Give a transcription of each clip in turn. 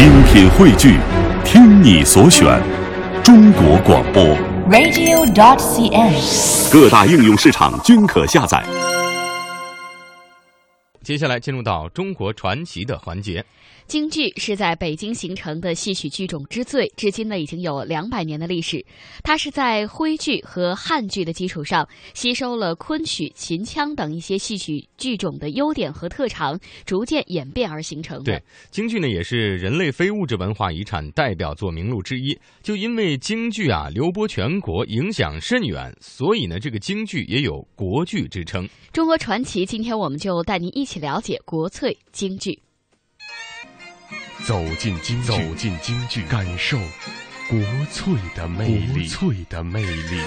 精品汇聚，听你所选，中国广播。radio.dot.cn，。各大应用市场均可下载。接下来进入到中国传奇的环节。京剧是在北京形成的戏曲剧种之最，至今呢已经有两百年的历史。它是在徽剧和汉剧的基础上，吸收了昆曲、秦腔等一些戏曲剧种的优点和特长，逐渐演变而形成的。对，京剧呢也是人类非物质文化遗产代表作名录之一。就因为京剧啊流播全国，影响甚远，所以呢这个京剧也有国剧之称。中国传奇，今天我们就带您一起了解国粹京剧。走进京剧，走进京剧，感受国粹的魅力，国粹的魅力。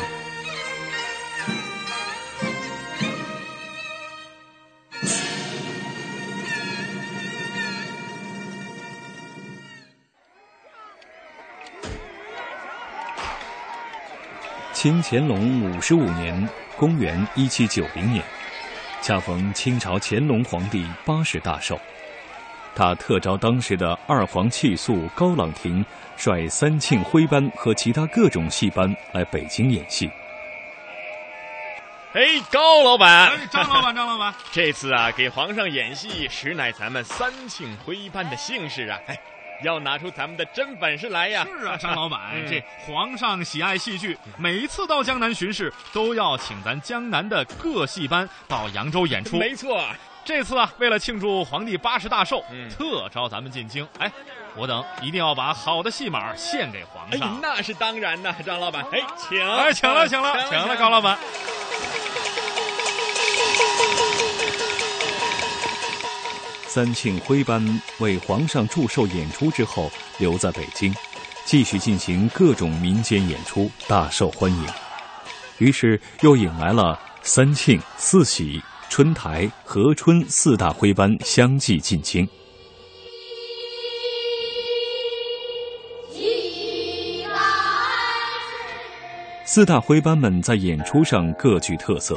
清乾隆五十五年（公元一七九零年），恰逢清朝乾隆皇帝八十大寿。他特招当时的二黄气素高朗廷率三庆徽班和其他各种戏班来北京演戏。哎，高老板，哎，张老板，张老板，这次啊，给皇上演戏，实乃咱们三庆徽班的幸事啊！哎，要拿出咱们的真本事来呀！是啊，张老板，嗯这皇上喜爱戏剧，每一次到江南巡视，都要请咱江南的各戏班到扬州演出。没错，这次啊，为了庆祝皇帝八十大寿，嗯特招咱们进京。哎，我等一定要把好的戏码献给皇哎上。，那是当然的，张老板，哎，请，哎，请了，请了，请了，高老板。三庆徽班为皇上祝寿演出之后，留在北京，继续进行各种民间演出，大受欢迎。于是又引来了三庆、四喜、春台、和春四大徽班相继进京。四大徽班们在演出上各具特色。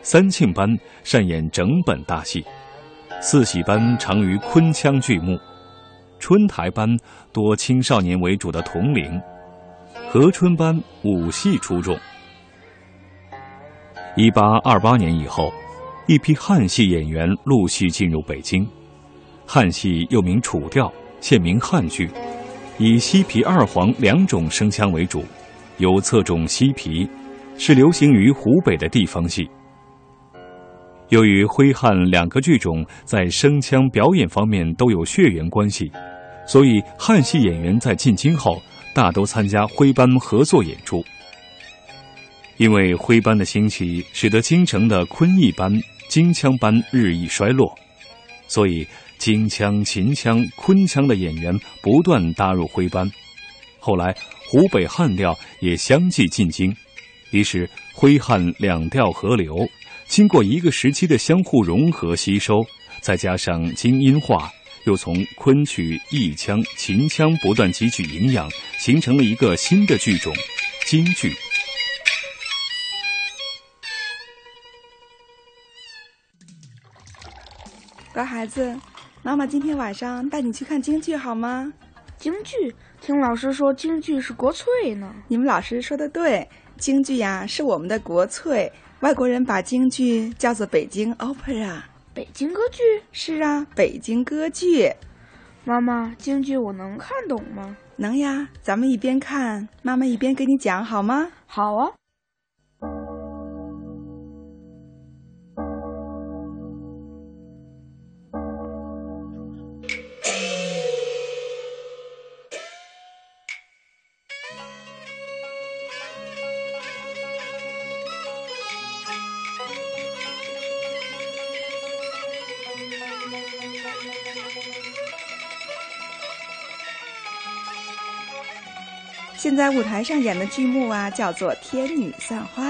三庆班擅演整本大戏，四喜班长于昆腔剧目，春台班多青少年为主的童龄，和春班武戏出众。一八二八年以后，一批汉戏演员陆续进入北京。汉戏又名楚调，现名汉剧，以西皮二黄两种声腔为主，有侧重西皮，是流行于湖北的地方戏。由于徽汉两个剧种在声腔表演方面都有血缘关系，所以汉戏演员在进京后大都参加徽班合作演出。因为徽班的兴起，使得京城的昆弋班、京腔班日益衰落，所以京腔、秦腔、昆腔的演员不断搭入徽班。后来湖北汉调也相继进京，于是徽汉两调合流。经过一个时期的相互融合吸收，再加上京音化，又从昆曲、弋腔、秦腔不断汲取营养，形成了一个新的剧种——京剧。乖孩子，妈妈今天晚上带你去看京剧好吗？京剧，听老师说京剧是国粹呢。你们老师说的对，京剧呀是我们的国粹。外国人把京剧叫做北京 opera。北京歌剧？是啊，北京歌剧。妈妈，京剧我能看懂吗？能呀，咱们一边看，妈妈一边给你讲好吗？好啊。现在舞台上演的剧目啊，叫做《天女散花》。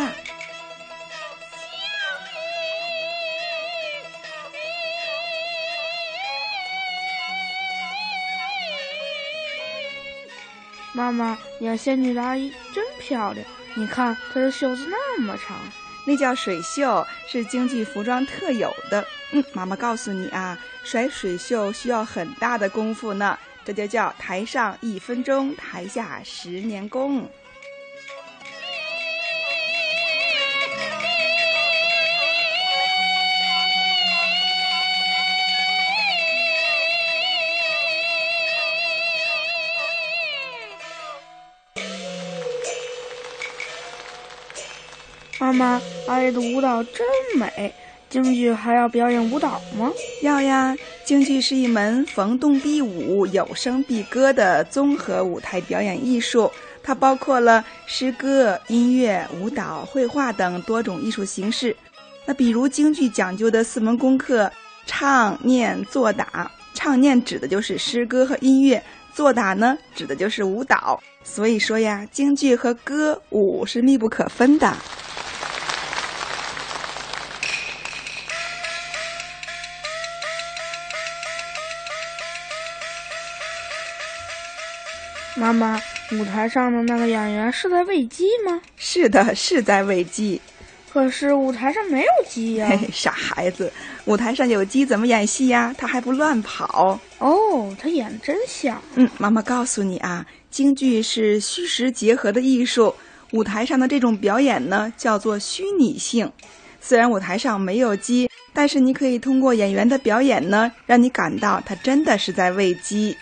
妈妈，演仙女的阿姨真漂亮，你看她的袖子那么长。那叫水袖，是京剧服装特有的。嗯，妈妈告诉你啊，甩水袖需要很大的功夫呢，这就叫台上一分钟，台下十年功。妈妈，阿姨的舞蹈真美。京剧还要表演舞蹈吗？要呀，京剧是一门逢动必舞、有声必歌的综合舞台表演艺术。它包括了诗歌、音乐、舞蹈、绘画等多种艺术形式。那比如京剧讲究的四门功课：唱、念、做、打。唱念指的就是诗歌和音乐，做打呢指的就是舞蹈。所以说呀，京剧和歌舞是密不可分的。妈妈，舞台上的那个演员是在喂鸡吗？是的，是在喂鸡。可是舞台上没有鸡呀！嘿嘿，傻孩子，舞台上有鸡怎么演戏呀？他还不乱跑。哦，他演的真像。嗯，妈妈告诉你啊，京剧是虚实结合的艺术，舞台上的这种表演呢，叫做虚拟性。虽然舞台上没有鸡，但是你可以通过演员的表演呢，让你感到他真的是在喂鸡。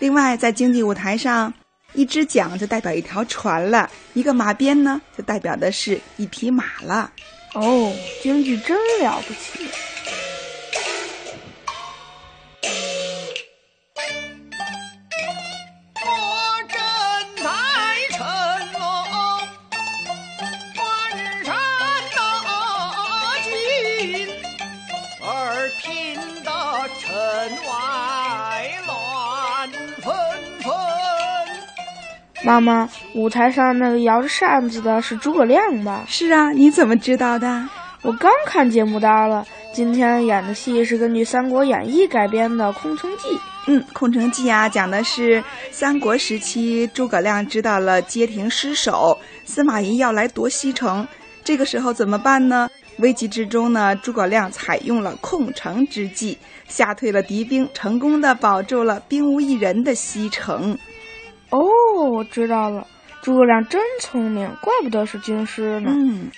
另外，在京剧舞台上，一只桨就代表一条船了，一个马鞭呢，就代表的是一匹马了。哦，京剧真了不起！妈妈，舞台上那个摇着扇子的是诸葛亮吧？是啊，你怎么知道的？我刚看节目单了。今天演的戏是根据《三国演义》改编的《空城计》。嗯，《空城计》啊，讲的是三国时期诸葛亮知道了街亭失守，司马懿要来夺西城，这个时候怎么办呢？危急之中呢，诸葛亮采用了空城之计，吓退了敌兵，成功的保住了兵无一人的西城。哦，我知道了，诸葛亮真聪明，怪不得是军师呢。嗯。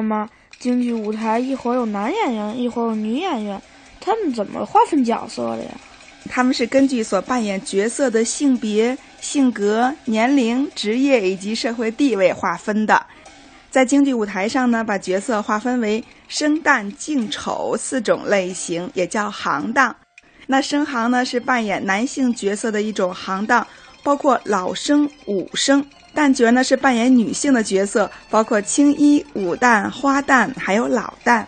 那么，京剧舞台一会儿有男演员，一会儿有女演员，他们怎么划分角色的呀？他们是根据所扮演角色的性别、性格、年龄、职业以及社会地位划分的。在京剧舞台上呢，把角色划分为生旦净丑四种类型，也叫行当。那生行呢，是扮演男性角色的一种行当，包括老生、武生。旦角呢是扮演女性的角色，包括青衣、武旦、花旦，还有老旦。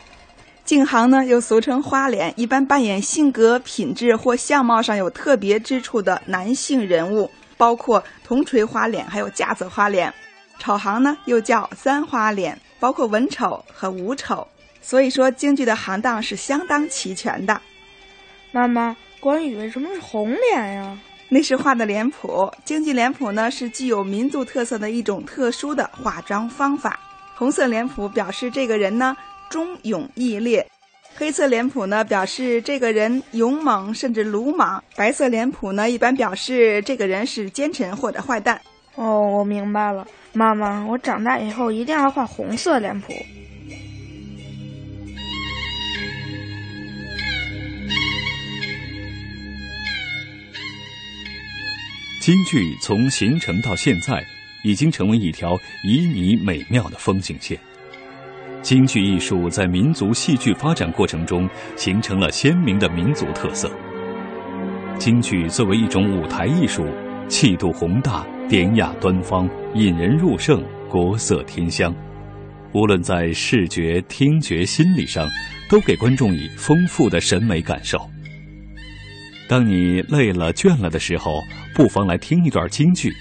净行呢又俗称花脸，一般扮演性格、品质或相貌上有特别之处的男性人物，包括铜锤花脸，还有架子花脸。丑行呢又叫三花脸，包括文丑和武丑。所以说京剧的行当是相当齐全的。妈妈，关羽为什么是红脸呀？那是画的脸谱，京剧脸谱呢是具有民族特色的一种特殊的化妆方法。红色脸谱表示这个人呢忠勇义烈，黑色脸谱呢表示这个人勇猛甚至鲁莽，白色脸谱呢一般表示这个人是奸臣或者坏蛋。哦，我明白了，妈妈，我长大以后一定要画红色脸谱。京剧从形成到现在，已经成为一条旖旎美妙的风景线。京剧艺术在民族戏剧发展过程中形成了鲜明的民族特色，京剧作为一种舞台艺术，气度宏大、典雅端方、引人入胜、国色天香，无论在视觉、听觉、心理上，都给观众以丰富的审美感受。当你累了、倦了的时候，不妨来听一段京剧，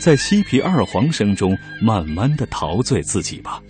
在西皮二黄声中慢慢的陶醉自己吧。